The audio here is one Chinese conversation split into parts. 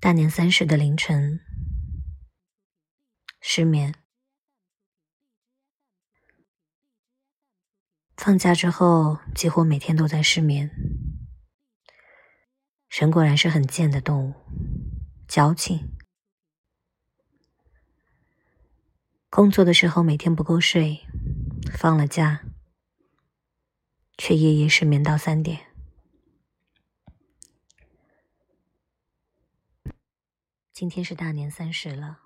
大年三十的凌晨，失眠。放假之后，几乎每天都在失眠。人果然是很贱的动物，矫情。工作的时候每天不够睡，放了假却夜夜失眠到三点。今天是大年三十了，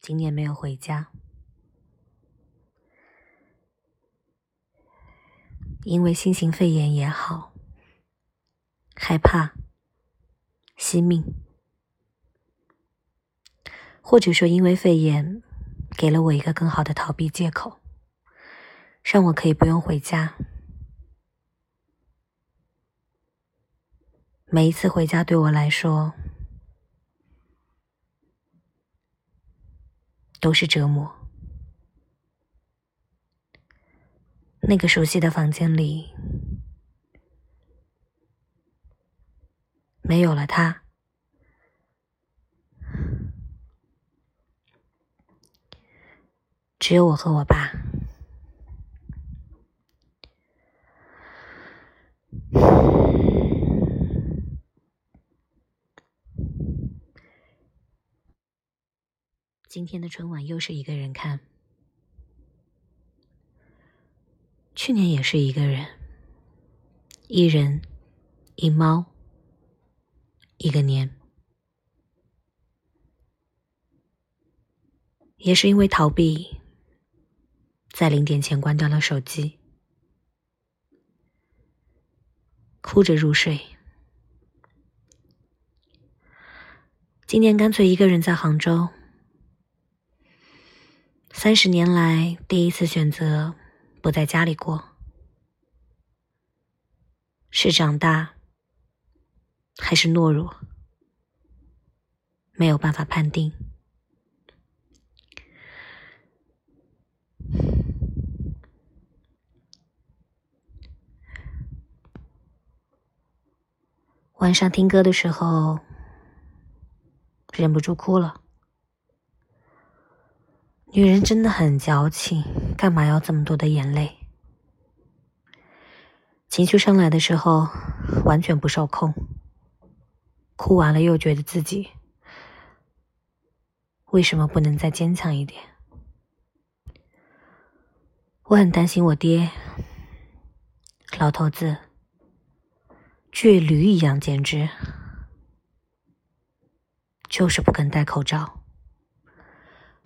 今年没有回家，因为新型肺炎也好，害怕惜命，或者说因为肺炎给了我一个更好的逃避借口，让我可以不用回家。每一次回家对我来说。都是折磨。那个熟悉的房间里，没有了他，只有我和我爸。今天的春晚又是一个人看，去年也是一个人，一人一猫一个年，也是因为逃避，在零点前关掉了手机，哭着入睡。今年干脆一个人在杭州。三十年来第一次选择不在家里过，是长大还是懦弱？没有办法判定。晚上听歌的时候，忍不住哭了。女人真的很矫情，干嘛要这么多的眼泪？情绪上来的时候，完全不受控，哭完了又觉得自己为什么不能再坚强一点？我很担心我爹，老头子，倔驴一样，简直就是不肯戴口罩。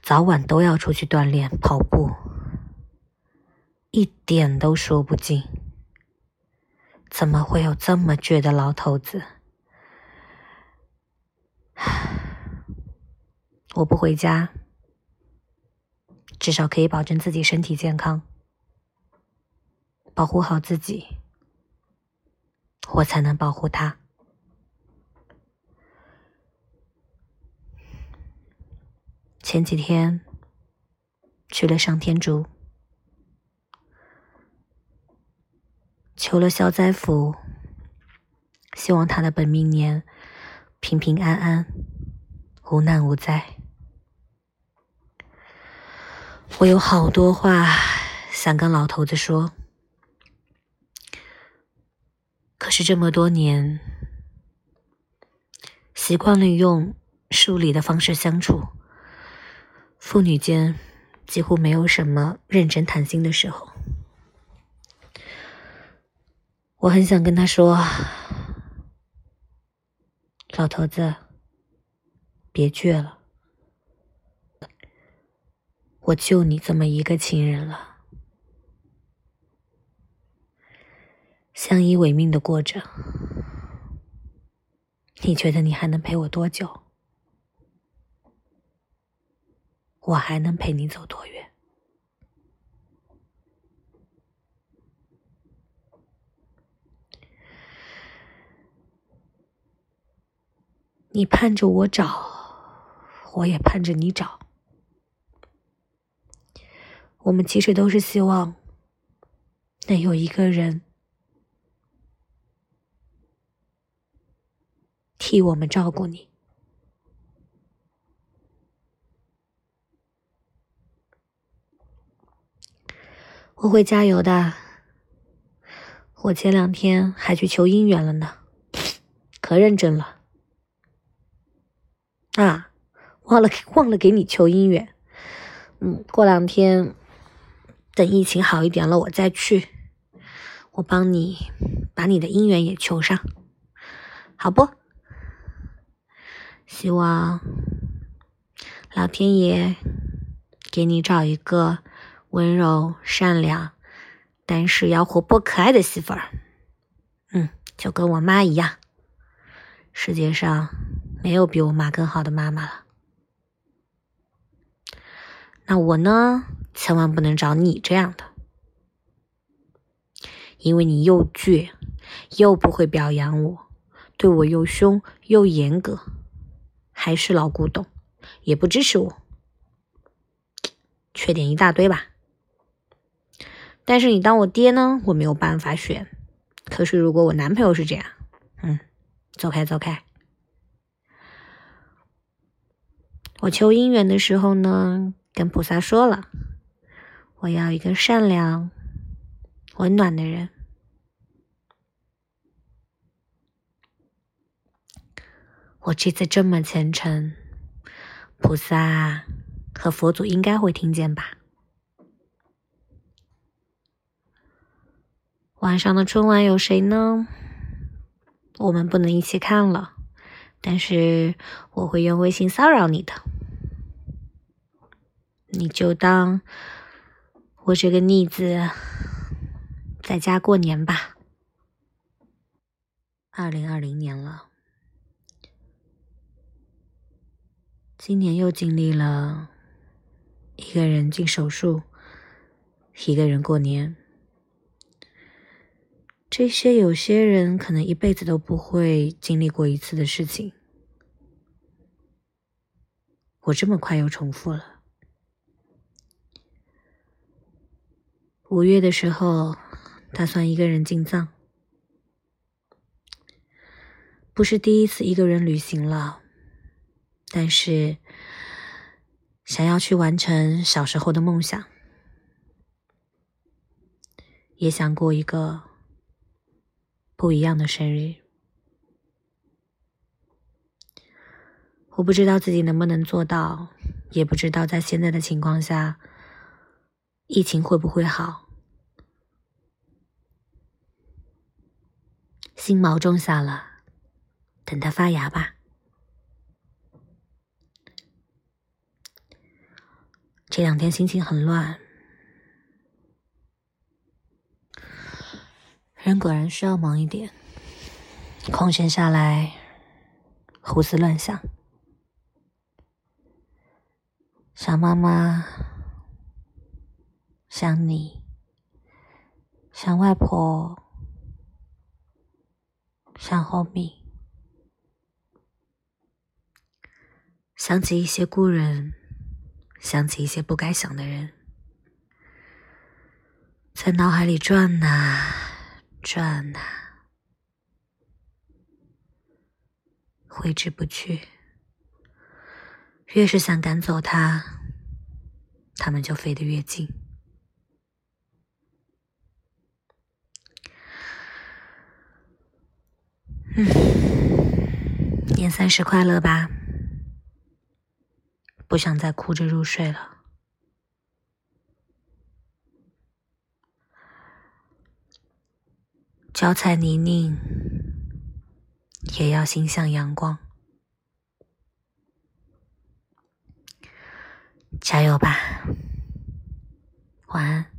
早晚都要出去锻炼跑步，一点都说不尽。怎么会有这么倔的老头子？我不回家，至少可以保证自己身体健康，保护好自己，我才能保护他。前几天去了上天竺，求了消灾符，希望他的本命年平平安安，无难无灾。我有好多话想跟老头子说，可是这么多年习惯了用疏离的方式相处。父女间几乎没有什么认真谈心的时候，我很想跟他说：“老头子，别倔了，我就你这么一个亲人了，相依为命的过着，你觉得你还能陪我多久？”我还能陪你走多远？你盼着我找，我也盼着你找。我们其实都是希望能有一个人替我们照顾你。我会加油的。我前两天还去求姻缘了呢，可认真了。啊，忘了忘了给你求姻缘。嗯，过两天等疫情好一点了，我再去。我帮你把你的姻缘也求上，好不？希望老天爷给你找一个。温柔善良，但是要活泼可爱的媳妇儿，嗯，就跟我妈一样。世界上没有比我妈更好的妈妈了。那我呢，千万不能找你这样的，因为你又倔，又不会表扬我，对我又凶又严格，还是老古董，也不支持我，缺点一大堆吧。但是你当我爹呢，我没有办法选。可是如果我男朋友是这样，嗯，走开走开。我求姻缘的时候呢，跟菩萨说了，我要一个善良、温暖的人。我这次这么虔诚，菩萨和佛祖应该会听见吧。晚上的春晚有谁呢？我们不能一起看了，但是我会用微信骚扰你的，你就当我这个逆子在家过年吧。二零二零年了，今年又经历了一个人进手术，一个人过年。这些有些人可能一辈子都不会经历过一次的事情，我这么快又重复了。五月的时候，打算一个人进藏，不是第一次一个人旅行了，但是想要去完成小时候的梦想，也想过一个。不一样的生日，我不知道自己能不能做到，也不知道在现在的情况下，疫情会不会好。新毛种下了，等它发芽吧。这两天心情很乱。人果然需要忙一点，空闲下来胡思乱想，想妈妈，想你，想外婆，想后米，想起一些故人，想起一些不该想的人，在脑海里转呐。转呐，挥之不去。越是想赶走它，它们就飞得越近。嗯，年三十快乐吧！不想再哭着入睡了。脚踩泥泞，也要心向阳光。加油吧，晚安。